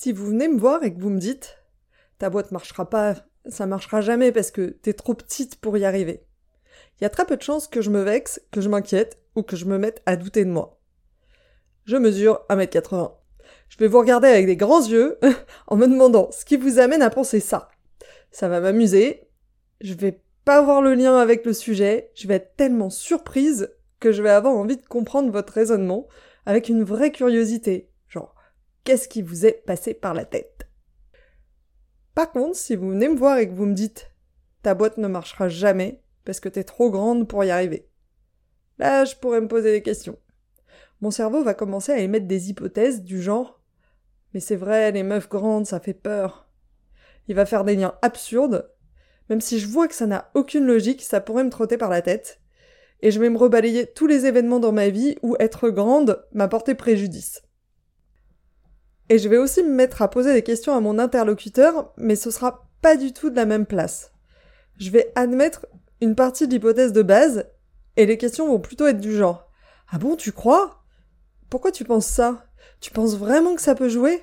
Si vous venez me voir et que vous me dites ta boîte marchera pas, ça marchera jamais parce que t'es trop petite pour y arriver. Il y a très peu de chances que je me vexe, que je m'inquiète ou que je me mette à douter de moi. Je mesure 1m80. Je vais vous regarder avec des grands yeux en me demandant ce qui vous amène à penser ça. Ça va m'amuser. Je vais pas voir le lien avec le sujet. Je vais être tellement surprise que je vais avoir envie de comprendre votre raisonnement avec une vraie curiosité. Qu'est-ce qui vous est passé par la tête? Par contre, si vous venez me voir et que vous me dites ta boîte ne marchera jamais parce que t'es trop grande pour y arriver. Là, je pourrais me poser des questions. Mon cerveau va commencer à émettre des hypothèses du genre Mais c'est vrai, les meufs grandes, ça fait peur. Il va faire des liens absurdes. Même si je vois que ça n'a aucune logique, ça pourrait me trotter par la tête. Et je vais me rebalayer tous les événements dans ma vie où être grande m'a porté préjudice. Et je vais aussi me mettre à poser des questions à mon interlocuteur, mais ce sera pas du tout de la même place. Je vais admettre une partie de l'hypothèse de base, et les questions vont plutôt être du genre Ah bon, tu crois? Pourquoi tu penses ça? Tu penses vraiment que ça peut jouer?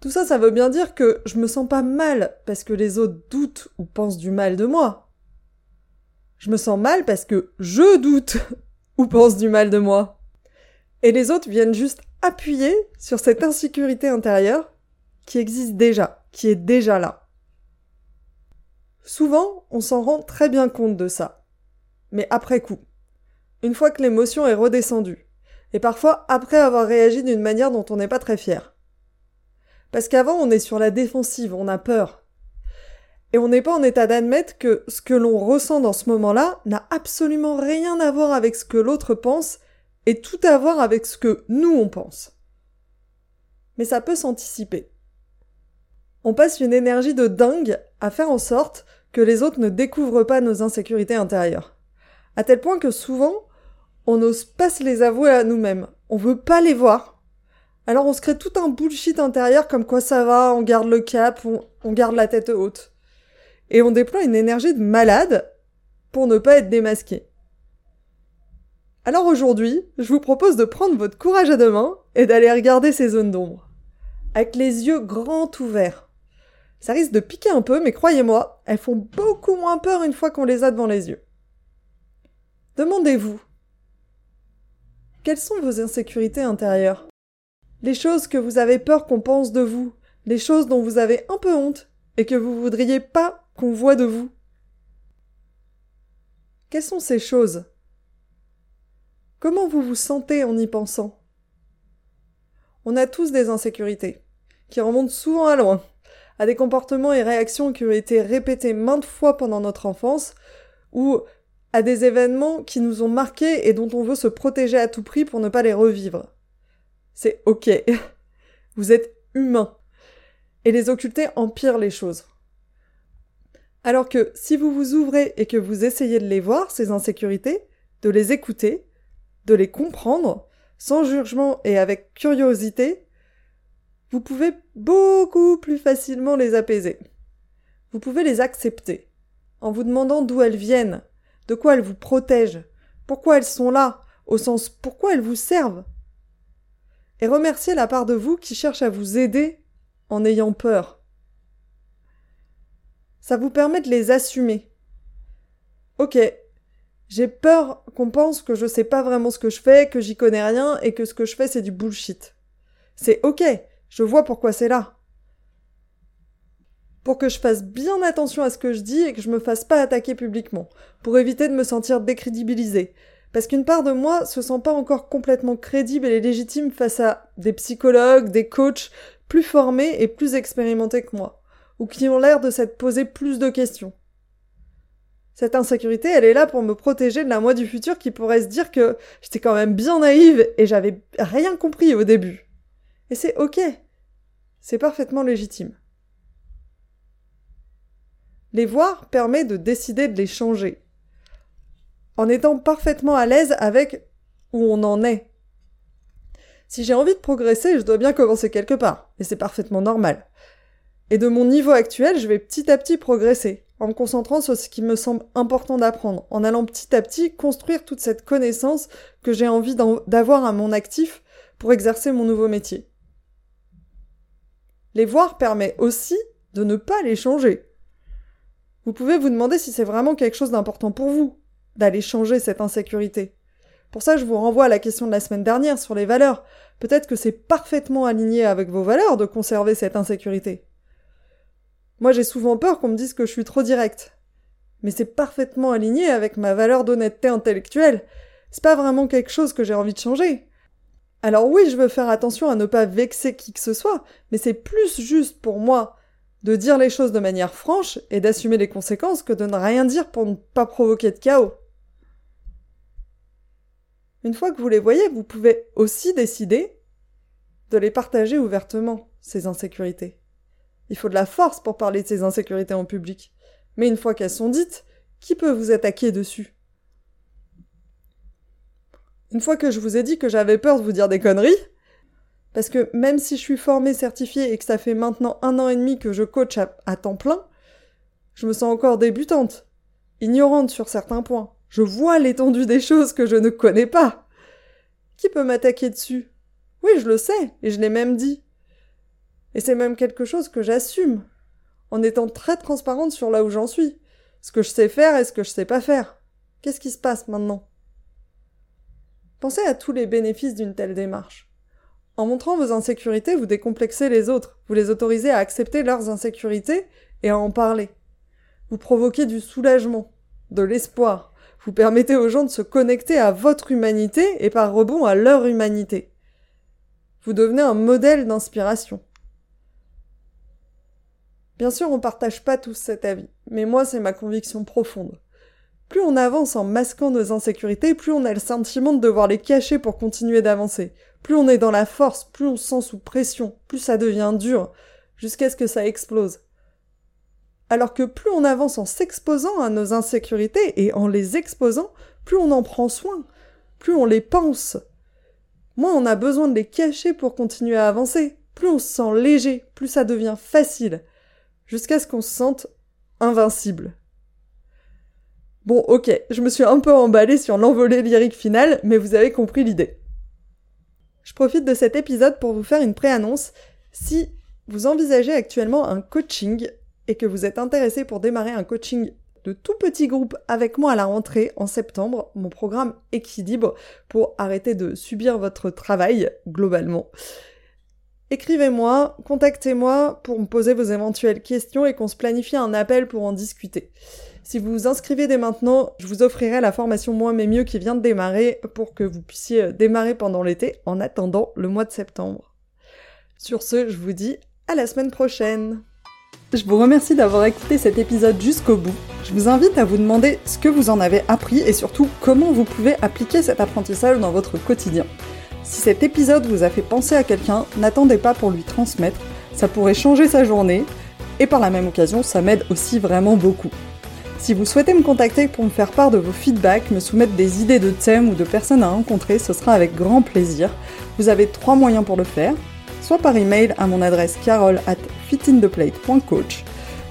Tout ça, ça veut bien dire que je me sens pas mal parce que les autres doutent ou pensent du mal de moi. Je me sens mal parce que je doute ou pense du mal de moi. Et les autres viennent juste appuyer sur cette insécurité intérieure qui existe déjà, qui est déjà là. Souvent, on s'en rend très bien compte de ça. Mais après coup. Une fois que l'émotion est redescendue. Et parfois après avoir réagi d'une manière dont on n'est pas très fier. Parce qu'avant, on est sur la défensive, on a peur. Et on n'est pas en état d'admettre que ce que l'on ressent dans ce moment-là n'a absolument rien à voir avec ce que l'autre pense et tout à voir avec ce que nous on pense. Mais ça peut s'anticiper. On passe une énergie de dingue à faire en sorte que les autres ne découvrent pas nos insécurités intérieures. À tel point que souvent, on n'ose pas se les avouer à nous-mêmes. On veut pas les voir. Alors on se crée tout un bullshit intérieur comme quoi ça va, on garde le cap, on, on garde la tête haute. Et on déploie une énergie de malade pour ne pas être démasqué. Alors aujourd'hui, je vous propose de prendre votre courage à deux mains et d'aller regarder ces zones d'ombre. Avec les yeux grands ouverts. Ça risque de piquer un peu, mais croyez-moi, elles font beaucoup moins peur une fois qu'on les a devant les yeux. Demandez-vous, quelles sont vos insécurités intérieures? Les choses que vous avez peur qu'on pense de vous, les choses dont vous avez un peu honte et que vous voudriez pas qu'on voit de vous. Quelles sont ces choses Comment vous vous sentez en y pensant? On a tous des insécurités, qui remontent souvent à loin, à des comportements et réactions qui ont été répétés maintes fois pendant notre enfance, ou à des événements qui nous ont marqués et dont on veut se protéger à tout prix pour ne pas les revivre. C'est ok. Vous êtes humain. Et les occulter empire les choses. Alors que si vous vous ouvrez et que vous essayez de les voir, ces insécurités, de les écouter, de les comprendre, sans jugement et avec curiosité, vous pouvez beaucoup plus facilement les apaiser. Vous pouvez les accepter, en vous demandant d'où elles viennent, de quoi elles vous protègent, pourquoi elles sont là, au sens pourquoi elles vous servent. Et remercier la part de vous qui cherche à vous aider en ayant peur. Ça vous permet de les assumer. Ok, j'ai peur qu'on pense que je sais pas vraiment ce que je fais, que j'y connais rien et que ce que je fais c'est du bullshit. C'est ok, je vois pourquoi c'est là. Pour que je fasse bien attention à ce que je dis et que je me fasse pas attaquer publiquement, pour éviter de me sentir décrédibilisée. Parce qu'une part de moi se sent pas encore complètement crédible et légitime face à des psychologues, des coachs plus formés et plus expérimentés que moi, ou qui ont l'air de s'être posé plus de questions. Cette insécurité, elle est là pour me protéger de la moi du futur qui pourrait se dire que j'étais quand même bien naïve et j'avais rien compris au début. Et c'est ok. C'est parfaitement légitime. Les voir permet de décider de les changer. En étant parfaitement à l'aise avec où on en est. Si j'ai envie de progresser, je dois bien commencer quelque part, et c'est parfaitement normal. Et de mon niveau actuel, je vais petit à petit progresser, en me concentrant sur ce qui me semble important d'apprendre, en allant petit à petit construire toute cette connaissance que j'ai envie d'avoir à mon actif pour exercer mon nouveau métier. Les voir permet aussi de ne pas les changer. Vous pouvez vous demander si c'est vraiment quelque chose d'important pour vous, d'aller changer cette insécurité. Pour ça, je vous renvoie à la question de la semaine dernière sur les valeurs. Peut-être que c'est parfaitement aligné avec vos valeurs de conserver cette insécurité. Moi, j'ai souvent peur qu'on me dise que je suis trop direct. Mais c'est parfaitement aligné avec ma valeur d'honnêteté intellectuelle. C'est pas vraiment quelque chose que j'ai envie de changer. Alors oui, je veux faire attention à ne pas vexer qui que ce soit, mais c'est plus juste pour moi de dire les choses de manière franche et d'assumer les conséquences que de ne rien dire pour ne pas provoquer de chaos. Une fois que vous les voyez, vous pouvez aussi décider de les partager ouvertement, ces insécurités. Il faut de la force pour parler de ces insécurités en public. Mais une fois qu'elles sont dites, qui peut vous attaquer dessus? Une fois que je vous ai dit que j'avais peur de vous dire des conneries, parce que même si je suis formée, certifiée et que ça fait maintenant un an et demi que je coach à, temps plein, je me sens encore débutante, ignorante sur certains points. Je vois l'étendue des choses que je ne connais pas. Qui peut m'attaquer dessus? Oui, je le sais, et je l'ai même dit. Et c'est même quelque chose que j'assume, en étant très transparente sur là où j'en suis, ce que je sais faire et ce que je sais pas faire. Qu'est-ce qui se passe maintenant? Pensez à tous les bénéfices d'une telle démarche. En montrant vos insécurités, vous décomplexez les autres, vous les autorisez à accepter leurs insécurités et à en parler. Vous provoquez du soulagement, de l'espoir, vous permettez aux gens de se connecter à votre humanité et par rebond à leur humanité. Vous devenez un modèle d'inspiration. Bien sûr, on partage pas tous cet avis, mais moi c'est ma conviction profonde. Plus on avance en masquant nos insécurités, plus on a le sentiment de devoir les cacher pour continuer d'avancer. Plus on est dans la force, plus on se sent sous pression, plus ça devient dur, jusqu'à ce que ça explose. Alors que plus on avance en s'exposant à nos insécurités et en les exposant, plus on en prend soin, plus on les pense. Moins on a besoin de les cacher pour continuer à avancer, plus on se sent léger, plus ça devient facile, jusqu'à ce qu'on se sente invincible. Bon, ok, je me suis un peu emballée sur l'envolée lyrique finale, mais vous avez compris l'idée. Je profite de cet épisode pour vous faire une préannonce. Si vous envisagez actuellement un coaching et que vous êtes intéressé pour démarrer un coaching de tout petit groupe avec moi à la rentrée en septembre, mon programme Équilibre pour arrêter de subir votre travail globalement. Écrivez-moi, contactez-moi pour me poser vos éventuelles questions et qu'on se planifie un appel pour en discuter. Si vous vous inscrivez dès maintenant, je vous offrirai la formation Moi mais mieux qui vient de démarrer pour que vous puissiez démarrer pendant l'été en attendant le mois de septembre. Sur ce, je vous dis à la semaine prochaine. Je vous remercie d'avoir écouté cet épisode jusqu'au bout. Je vous invite à vous demander ce que vous en avez appris et surtout comment vous pouvez appliquer cet apprentissage dans votre quotidien. Si cet épisode vous a fait penser à quelqu'un, n'attendez pas pour lui transmettre, ça pourrait changer sa journée et par la même occasion, ça m'aide aussi vraiment beaucoup. Si vous souhaitez me contacter pour me faire part de vos feedbacks, me soumettre des idées de thèmes ou de personnes à rencontrer, ce sera avec grand plaisir. Vous avez trois moyens pour le faire. Soit par email à mon adresse carole at fitintheplate.coach,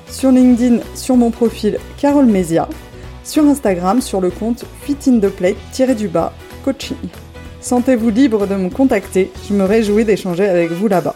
sur LinkedIn sur mon profil Carole Mesia, sur Instagram sur le compte fitintheplate-du-bas coaching. Sentez-vous libre de me contacter, je me réjouis d'échanger avec vous là-bas.